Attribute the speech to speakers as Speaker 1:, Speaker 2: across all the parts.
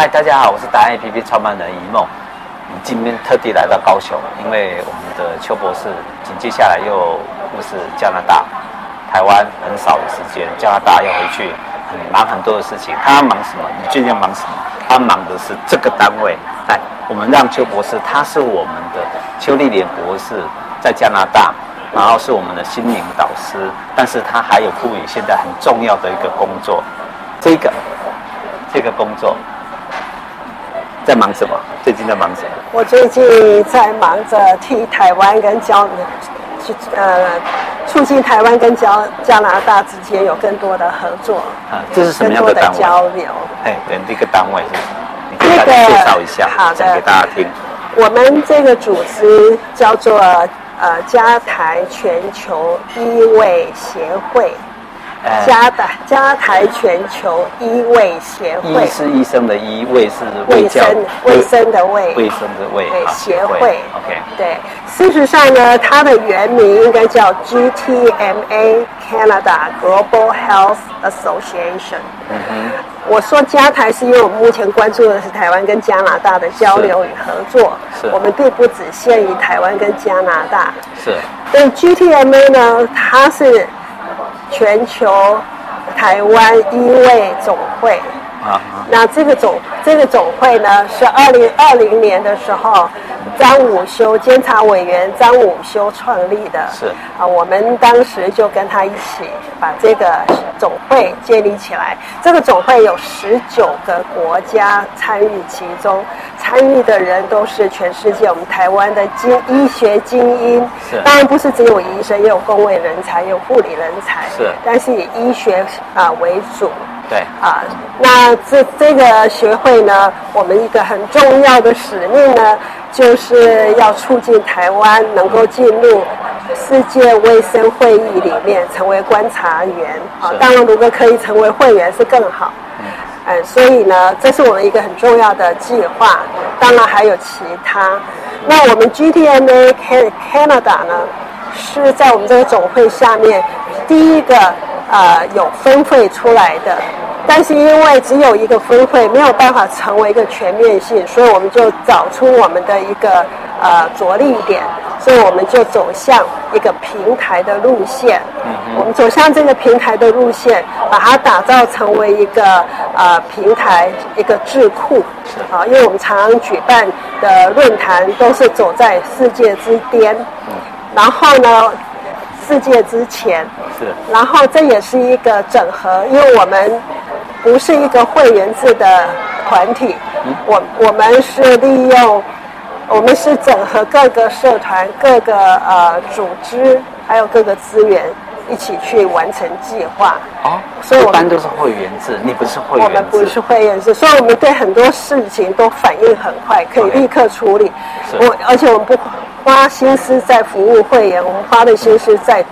Speaker 1: 嗨，大家好，我是答案 APP 创办人一梦。今天特地来到高雄，因为我们的邱博士紧接下来又又是加拿大、台湾很少的时间，加拿大要回去，很忙很多的事情。他忙什么？你最近忙什么？他忙的是这个单位。哎，我们让邱博士，他是我们的邱丽莲博士，在加拿大，然后是我们的心灵导师，但是他还有赋予现在很重要的一个工作，这个这个工作。在忙什么？最近在忙什么？
Speaker 2: 我最近在忙着替台湾跟交，呃，促进台湾跟加加拿大之间有更多的合作。
Speaker 1: 啊，这是什么样的单位？
Speaker 2: 交流。
Speaker 1: 哎，对，这个单位是什么？你可以大家介绍一下，
Speaker 2: 好的，
Speaker 1: 讲给大家听。
Speaker 2: 我们这个组织叫做呃加台全球医卫协会。加的加台全球医卫协会，
Speaker 1: 医是医生的医，卫是
Speaker 2: 卫生卫生的卫，
Speaker 1: 卫生的卫
Speaker 2: 协会。
Speaker 1: OK，
Speaker 2: 对，事实上呢，它的原名应该叫 GTMA Canada Global Health Association。嗯哼，我说加台是因为我们目前关注的是台湾跟加拿大的交流与合作，是，我们并不只限于台湾跟加拿大。
Speaker 1: 是，
Speaker 2: 对 GTMA 呢，它是。全球台湾医卫总会啊，那这个总这个总会呢，是二零二零年的时候，张武修监察委员张武修创立的。
Speaker 1: 是
Speaker 2: 啊，我们当时就跟他一起把这个总会建立起来。这个总会有十九个国家参与其中，参与的人都是全世界我们台湾的精医学精英。
Speaker 1: 是，
Speaker 2: 当然不是只有医生，也有公卫人才，也有护理人才。
Speaker 1: 是，
Speaker 2: 但是以医学啊为主。
Speaker 1: 对
Speaker 2: 啊，那这这个学会呢，我们一个很重要的使命呢，就是要促进台湾能够进入世界卫生会议里面成为观察员。啊，当然如果可以成为会员是更好。嗯，嗯，所以呢，这是我们一个很重要的计划。当然还有其他。那我们 GTMA Canada 呢，是在我们这个总会下面第一个。呃，有分会出来的，但是因为只有一个分会，没有办法成为一个全面性，所以我们就找出我们的一个呃着力点，所以我们就走向一个平台的路线。嗯嗯。我们走向这个平台的路线，把它打造成为一个呃平台一个智库。是。啊，因为我们常常举办的论坛都是走在世界之巅。嗯。然后呢？世界之前是，然后这也是一个整合，因为我们不是一个会员制的团体，嗯、我我们是利用，我们是整合各个社团、各个呃组织，还有各个资源一起去完成计划。
Speaker 1: 哦，所以我们一般都是会员制，你不是会员制。
Speaker 2: 我们不是会员制，所以我们对很多事情都反应很快，可以立刻处理。我而且我们不。花心思在服务会员，我们花的心思在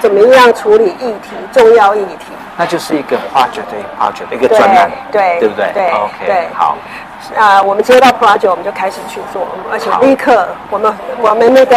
Speaker 2: 怎么样处理议题、重要议题。
Speaker 1: 那就是一个 project 对 project 一个专栏，
Speaker 2: 对
Speaker 1: 对不对？
Speaker 2: 对
Speaker 1: ，OK，
Speaker 2: 对，
Speaker 1: 好。
Speaker 2: 啊，我们接到 project，我们就开始去做，而且立刻，我们我们那个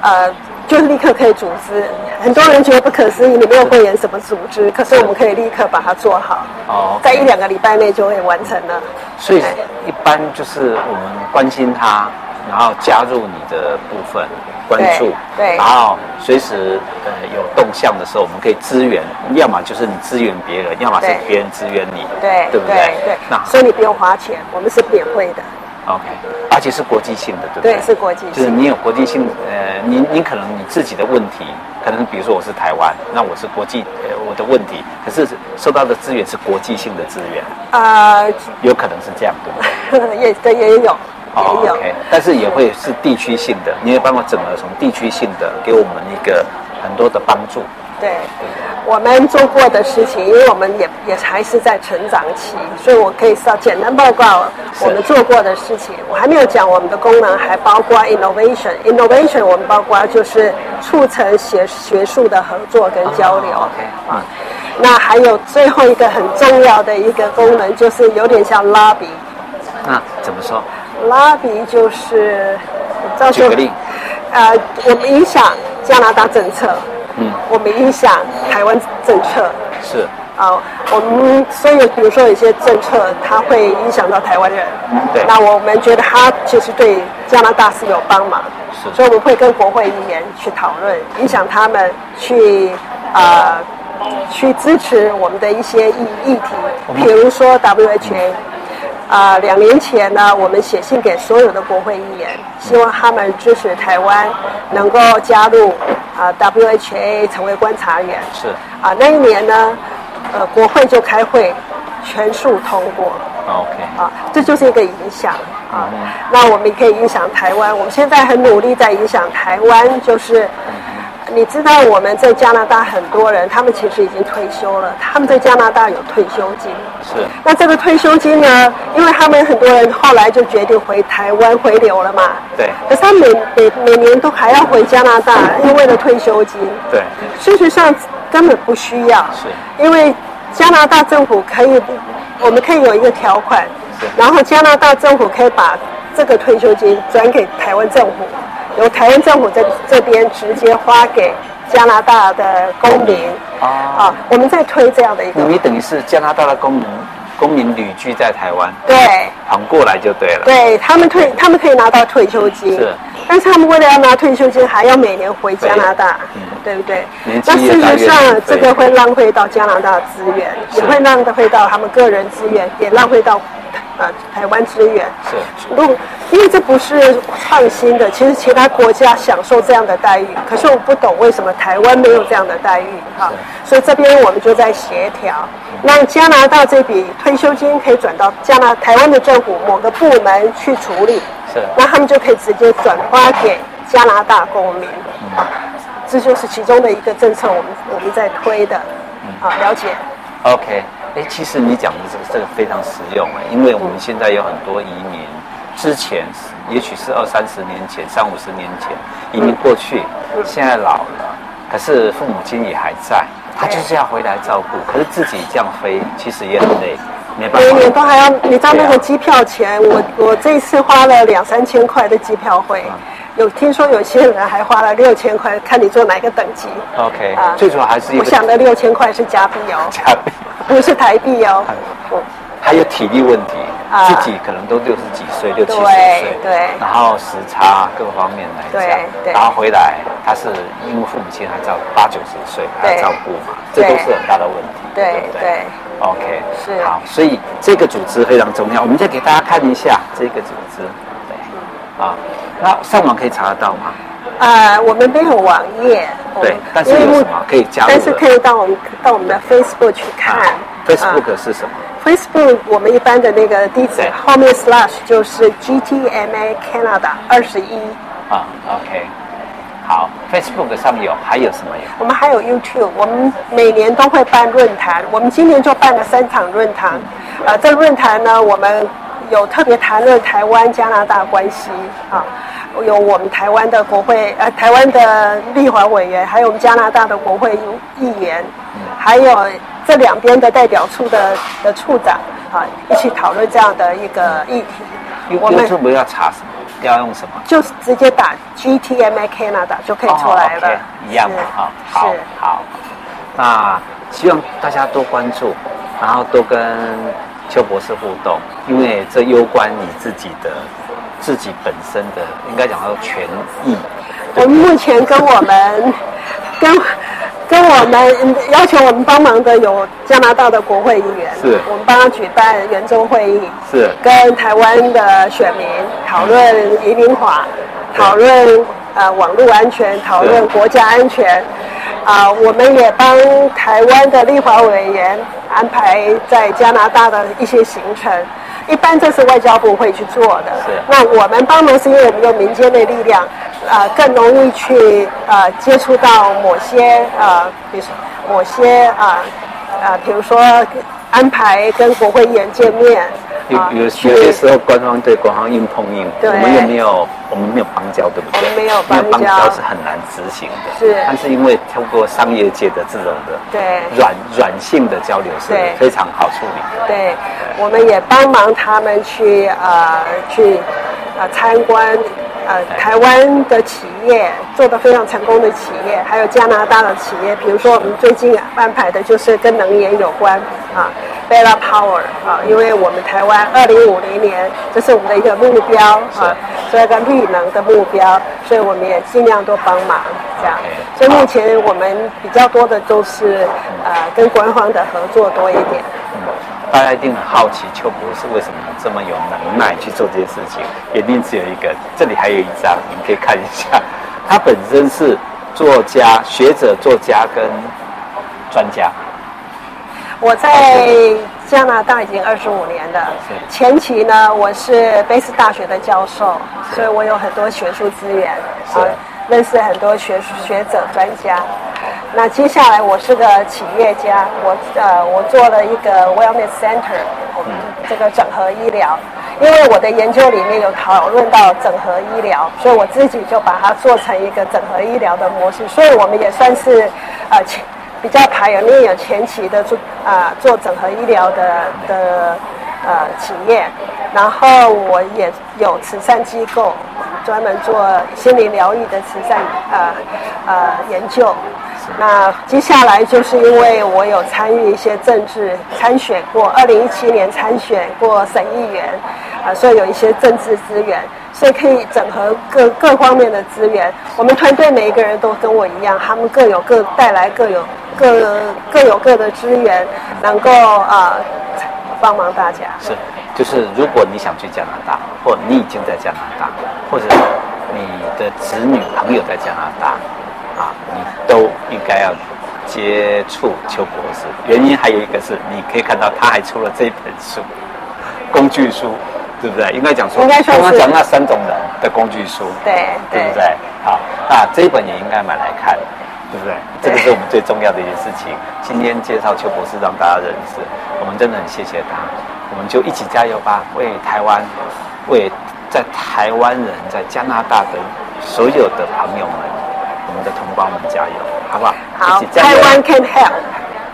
Speaker 2: 呃，就是立刻可以组织。很多人觉得不可思议，你没有会员怎么组织？可是我们可以立刻把它做好，哦，在一两个礼拜内就会完成了。
Speaker 1: 所以一般就是我们关心他。然后加入你的部分，关注，
Speaker 2: 对，对，
Speaker 1: 然后随时呃有动向的时候，我们可以支援，要么就是你支援别人，要么是别人支援你，
Speaker 2: 对，
Speaker 1: 对不对？
Speaker 2: 对，对，那所以你不用花钱，我们是免费的。
Speaker 1: OK，而且是国际性的，对不对？
Speaker 2: 对，是国际性的。
Speaker 1: 就是你有国际性，呃，你你可能你自己的问题，可能比如说我是台湾，那我是国际，呃，我的问题，可是收到的资源是国际性的资源。啊、呃，有可能是这样，对不对？
Speaker 2: 也对，也有。
Speaker 1: 哦、OK，但是也会是地区性的，你也帮我整合从地区性的，给我们一个很多的帮助。
Speaker 2: 对，我们做过的事情，因为我们也也还是在成长期，所以我可以稍简单报告我们做过的事情。我还没有讲我们的功能，还包括 innovation。innovation 我们包括就是促成学学术的合作跟交流。
Speaker 1: 哦、OK，啊、嗯，
Speaker 2: 那还有最后一个很重要的一个功能，就是有点像 lobby。
Speaker 1: 那怎么说？
Speaker 2: 拉比就是，
Speaker 1: 举个例，
Speaker 2: 呃，我们影响加拿大政策，
Speaker 1: 嗯，
Speaker 2: 我们影响台湾政策，
Speaker 1: 是，
Speaker 2: 啊，我们所以比如说有些政策，它会影响到台湾人。
Speaker 1: 对。
Speaker 2: 那我们觉得它其实对加拿大是有帮忙。
Speaker 1: 是。
Speaker 2: 所以我们会跟国会议员去讨论，影响他们去啊、呃、去支持我们的一些议议题，比如说 WHA。啊、呃，两年前呢，我们写信给所有的国会议员，希望他们支持台湾能够加入啊、呃、WHA 成为观察员。
Speaker 1: 是。
Speaker 2: 啊，那一年呢，呃，国会就开会，全数通过。
Speaker 1: OK。
Speaker 2: 啊，这就是一个影响啊。那我们也可以影响台湾，我们现在很努力在影响台湾，就是。你知道我们在加拿大很多人，他们其实已经退休了。他们在加拿大有退休金。
Speaker 1: 是。
Speaker 2: 那这个退休金呢？因为他们很多人后来就决定回台湾回流了嘛。
Speaker 1: 对。
Speaker 2: 可是他每每每年都还要回加拿大，因为了退休金。
Speaker 1: 对。
Speaker 2: 事实上根本不需要。
Speaker 1: 是。
Speaker 2: 因为加拿大政府可以，我们可以有一个条款。然后加拿大政府可以把这个退休金转给台湾政府。由台湾政府在这边直接花给加拿大的公民啊，啊，我们在推这样的一个。
Speaker 1: 你等于是加拿大的公民，公民旅居在台湾，
Speaker 2: 对，
Speaker 1: 跑过来就对了。
Speaker 2: 对他们退，他们可以拿到退休金，
Speaker 1: 是，
Speaker 2: 但是他们为了要拿退休金，还要每年回加拿大，嗯，对不对？那事实上，这个会浪费到加拿大资源，也会浪费到他们个人资源，也浪费到。呃，台湾资源是，如果因为这不是创新的，其实其他国家享受这样的待遇，可是我不懂为什么台湾没有这样的待遇哈，所以这边我们就在协调，让加拿大这笔退休金可以转到加拿台湾的政府某个部门去处理，是，那他们就可以直接转发给加拿大公民，啊，这就是其中的一个政策，我们我们在推的，啊，了解
Speaker 1: ，OK。哎，其实你讲的这个这个非常实用哎，因为我们现在有很多移民，之前也许是二三十年前、三五十年前移民过去，现在老了，可是父母亲也还在，他就是要回来照顾，可是自己这样飞其实也很累，没办法。
Speaker 2: 每年都还要，你知道那个机票钱，我我这一次花了两三千块的机票费。有听说有些人还花了六千块，看你坐哪个等级。
Speaker 1: OK，啊，最主要还是
Speaker 2: 我想的六千块是加币哦，加币不是台币哦。
Speaker 1: 还有体力问题，自己可能都六十几岁、六七十岁，
Speaker 2: 对，
Speaker 1: 然后时差各方面来讲，对，然后回来他是因为父母亲还照八九十岁还要照顾嘛，这都是很大的问题，对不对？OK，是好，所以这个组织非常重要，我们再给大家看一下这个组织，对，啊。那上网可以查得到吗？
Speaker 2: 呃，我们没有网页。
Speaker 1: 对，但是有什么可以加入？
Speaker 2: 但是可以到我们到我们的 Facebook 去看。啊、
Speaker 1: Facebook 是什么、
Speaker 2: 啊、？Facebook 我们一般的那个地址后面 slash 就是 GTMA Canada 二十一。
Speaker 1: 啊，OK，好，Facebook 上面有还有什么有？
Speaker 2: 我们还有 YouTube，我们每年都会办论坛，我们今年就办了三场论坛。啊、嗯呃，这论坛呢，我们。有特别谈论台湾加拿大关系啊，有我们台湾的国会呃，台湾的立法委员，还有我们加拿大的国会议员，还有这两边的代表处的的处长啊，一起讨论这样的一个议题。
Speaker 1: 我们不要查什么？要用什么？
Speaker 2: 就是直接打 GTMA Canada 就可以出来了。
Speaker 1: 哦 okay, 一样的哈。好，好。那希望大家多关注，然后多跟。邱博士互动，因为这攸关你自己的、自己本身的，应该讲到权益。
Speaker 2: 我们目前跟我们、跟跟我们要求我们帮忙的有加拿大的国会议员，
Speaker 1: 是
Speaker 2: 我们帮他举办圆桌会议，
Speaker 1: 是
Speaker 2: 跟台湾的选民讨论移民法，讨论呃网络安全，讨论国家安全。啊，我们也帮台湾的立法委员安排在加拿大的一些行程，一般这是外交部会去做的。是。那我们帮忙是因为我们有民间的力量，啊，更容易去啊接触到某些啊，比如说某些啊啊，比如说安排跟国会议员见面。
Speaker 1: 有有有些时候官方对官方硬碰硬，我们又没有我们没有邦交，对不对？
Speaker 2: 我们没有邦交，
Speaker 1: 交是很难执行的。是，但是因为通过商业界的这种的对软软性的交流是非常好处理
Speaker 2: 的。对，我们也帮忙他们去呃去呃参观呃，台湾的企业做的非常成功的企业，还有加拿大的企业，比如说我们最近安排的就是跟能源有关啊，Bella Power 啊，因为我们台湾二零五零年这是我们的一个目标啊，所以一个绿能的目标，所以我们也尽量多帮忙这样。所以目前我们比较多的都是呃跟官方的合作多一点。
Speaker 1: 大家一定很好奇，邱博士为什么这么有能耐去做这些事情？一定只有一个，这里还有一张，你们可以看一下。他本身是作家、学者、作家跟专家。
Speaker 2: 我在加拿大已经二十五年了。前期呢，我是卑斯大学的教授，所以我有很多学术资源，啊，认识很多学学者、专家。那接下来我是个企业家，我呃我做了一个 Wellness Center，我们这个整合医疗，因为我的研究里面有讨论到整合医疗，所以我自己就把它做成一个整合医疗的模式，所以我们也算是呃前比较排有那有前期的做啊、做整合医疗的的呃企业，然后我也有慈善机构专门做心灵疗愈的慈善呃呃研究。那接下来就是因为我有参与一些政治参选过，二零一七年参选过省议员，啊，所以有一些政治资源，所以可以整合各各方面的资源。我们团队每一个人都跟我一样，他们各有各带来各有各各有各的资源，能够啊帮忙大家。
Speaker 1: 是，就是如果你想去加拿大，或你已经在加拿大，或者你的子女朋友在加拿大。啊，你都应该要接触邱博士。原因还有一个是，你可以看到他还出了这本书，工具书，对不对？应该讲说，刚刚讲那三种人的工具书，
Speaker 2: 对对，
Speaker 1: 对不对？好，那这一本也应该买来看，对不对？这个是我们最重要的一件事情。今天介绍邱博士让大家认识，我们真的很谢谢他。我们就一起加油吧，为台湾，为在台湾人在加拿大的所有的朋友们。我们的同胞们加油，好不好？
Speaker 2: 好，台湾 can help。